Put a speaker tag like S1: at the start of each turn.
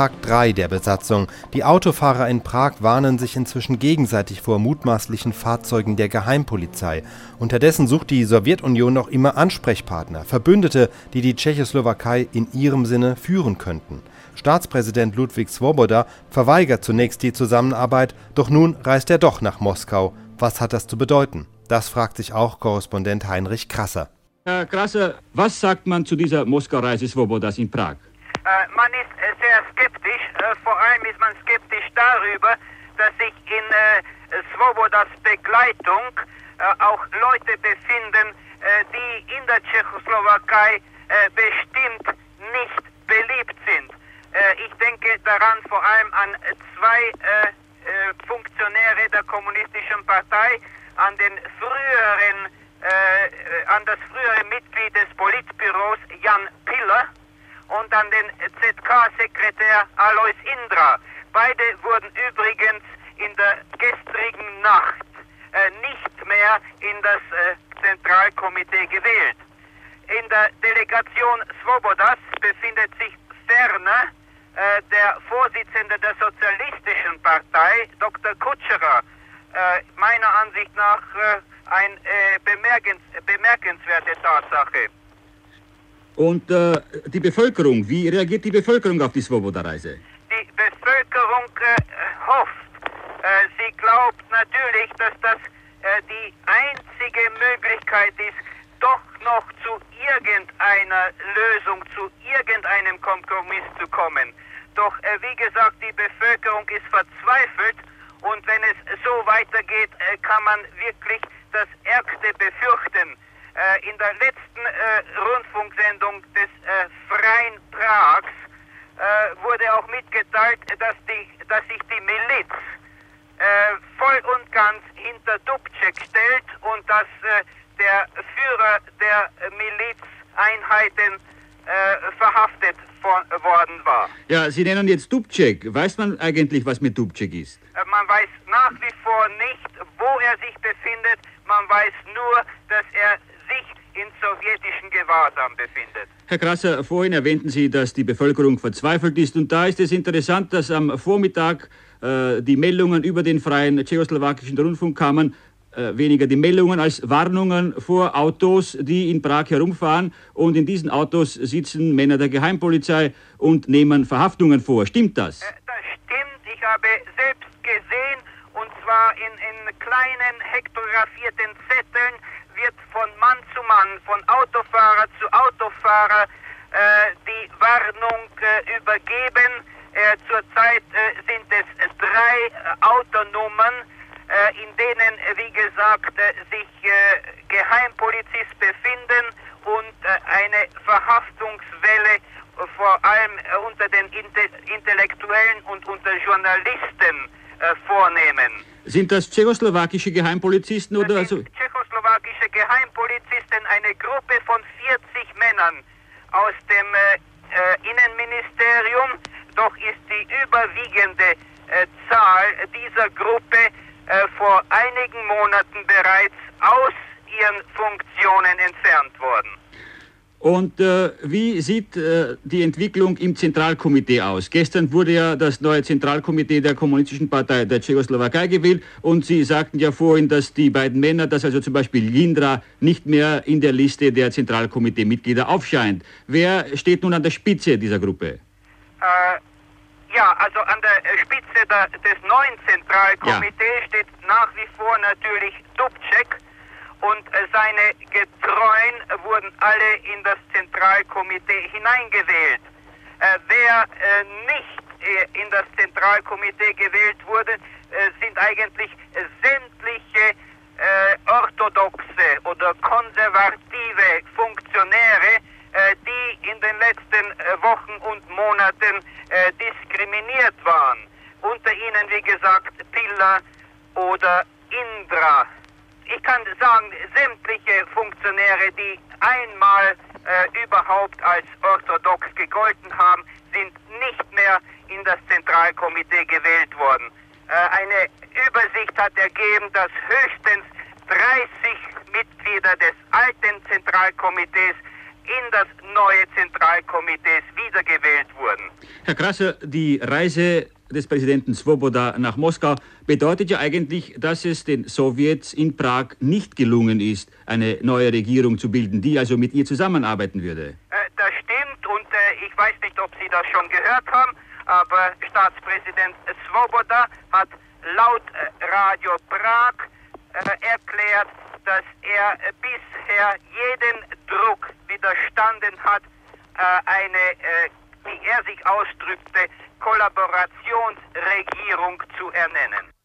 S1: Tag 3 der Besatzung. Die Autofahrer in Prag warnen sich inzwischen gegenseitig vor mutmaßlichen Fahrzeugen der Geheimpolizei. Unterdessen sucht die Sowjetunion noch immer Ansprechpartner, Verbündete, die die Tschechoslowakei in ihrem Sinne führen könnten. Staatspräsident Ludwig Swoboda verweigert zunächst die Zusammenarbeit, doch nun reist er doch nach Moskau. Was hat das zu bedeuten? Das fragt sich auch Korrespondent Heinrich Krasser.
S2: Herr Krasser, was sagt man zu dieser Moskau-Reise Swobodas in Prag?
S3: Äh, man ist äh, sehr skeptisch. Äh, vor allem ist man skeptisch darüber, dass sich in Swobodas Begleitung auch Leute befinden, die in der Tschechoslowakei bestimmt nicht beliebt sind. ich denke daran vor allem an zwei Funktionäre der Kommunistischen Partei, an den früheren, an das frühere Mitglied des Politbüros Jan Piller und an den ZK-Sekretär Alois Indra. Beide wurden übrigens in der gestrigen Nacht äh, nicht mehr in das äh, Zentralkomitee gewählt. In der Delegation Svobodas befindet sich ferner äh, der Vorsitzende der Sozialistischen Partei, Dr. Kutscherer, äh, meiner Ansicht nach äh, eine äh, bemerkens bemerkenswerte Tatsache.
S2: Und äh, die Bevölkerung, wie reagiert die Bevölkerung auf die Svoboda-Reise?
S3: Die Bevölkerung äh, hofft. Äh, sie glaubt natürlich, dass das äh, die einzige Möglichkeit ist, doch noch zu irgendeiner Lösung, zu irgendeinem Kompromiss zu kommen. Doch äh, wie gesagt, die Bevölkerung ist verzweifelt und wenn es so weitergeht, äh, kann man wirklich das Ärgste befürchten. Äh, in der letzten äh, Rundfunksendung des äh, Freien Prags wurde auch mitgeteilt, dass, die, dass sich die Miliz voll und ganz hinter Dubček stellt und dass der Führer der Milizeinheiten verhaftet worden war.
S2: Ja, Sie nennen jetzt Dubček. Weiß man eigentlich, was mit Dubček ist?
S3: Man weiß nach wie vor nicht, wo er sich befindet. Man weiß nur, dass er in sowjetischen Gewahrsam befindet.
S2: Herr Krasser, vorhin erwähnten Sie, dass die Bevölkerung verzweifelt ist. Und da ist es interessant, dass am Vormittag äh, die Meldungen über den freien tschechoslowakischen Rundfunk kamen, äh, weniger die Meldungen als Warnungen vor Autos, die in Prag herumfahren. Und in diesen Autos sitzen Männer der Geheimpolizei und nehmen Verhaftungen vor. Stimmt das? Äh,
S3: das stimmt. Ich habe selbst gesehen, und zwar in, in kleinen hektografierten Zetteln, wird von Mann zu Mann, von Autofahrer zu Autofahrer äh, die Warnung äh, übergeben. Äh, zurzeit äh, sind es drei äh, Autonummern, äh, in denen, wie gesagt, sich Geheimpolizisten befinden und eine Verhaftungswelle vor allem unter den Intellektuellen und unter Journalisten vornehmen.
S2: Sind das tschechoslowakische Geheimpolizisten oder
S3: also? Tschechoslowakische Geheimpolizisten, eine Gruppe von 40 Männern aus dem äh, äh, Innenministerium, doch ist die überwiegende äh, Zahl dieser Gruppe äh, vor einigen Monaten bereits aus ihren Funktionen entfernt.
S2: Und äh, wie sieht äh, die Entwicklung im Zentralkomitee aus? Gestern wurde ja das neue Zentralkomitee der Kommunistischen Partei der Tschechoslowakei gewählt und Sie sagten ja vorhin, dass die beiden Männer, dass also zum Beispiel Lindra nicht mehr in der Liste der Zentralkomitee-Mitglieder aufscheint. Wer steht nun an der Spitze dieser Gruppe?
S3: Äh, ja, also an der Spitze der, des neuen Zentralkomitees ja. steht nach wie vor natürlich Dubček und äh, seine Getreuen alle in das Zentralkomitee hineingewählt. Äh, wer äh, nicht in das Zentralkomitee gewählt wurde, sind eigentlich sämtliche orthodoxe oder konservative Funktionäre, die in den letzten Wochen und Monaten diskriminiert waren. Unter ihnen, wie gesagt, Piller oder Indra ich kann sagen, sämtliche Funktionäre, die einmal äh, überhaupt als orthodox gegolten haben, sind nicht mehr in das Zentralkomitee gewählt worden. Äh, eine Übersicht hat ergeben, dass höchstens 30 Mitglieder des alten Zentralkomitees in das neue Zentralkomitees wiedergewählt wurden.
S2: Herr Krasser, die Reise des Präsidenten Svoboda nach Moskau bedeutet ja eigentlich, dass es den Sowjets in Prag nicht gelungen ist, eine neue Regierung zu bilden, die also mit ihr zusammenarbeiten würde.
S3: Äh, das stimmt und äh, ich weiß nicht, ob Sie das schon gehört haben, aber Staatspräsident Svoboda hat laut äh, Radio Prag erklärt, dass er bisher jeden Druck widerstanden hat, eine, wie er sich ausdrückte, Kollaborationsregierung zu ernennen.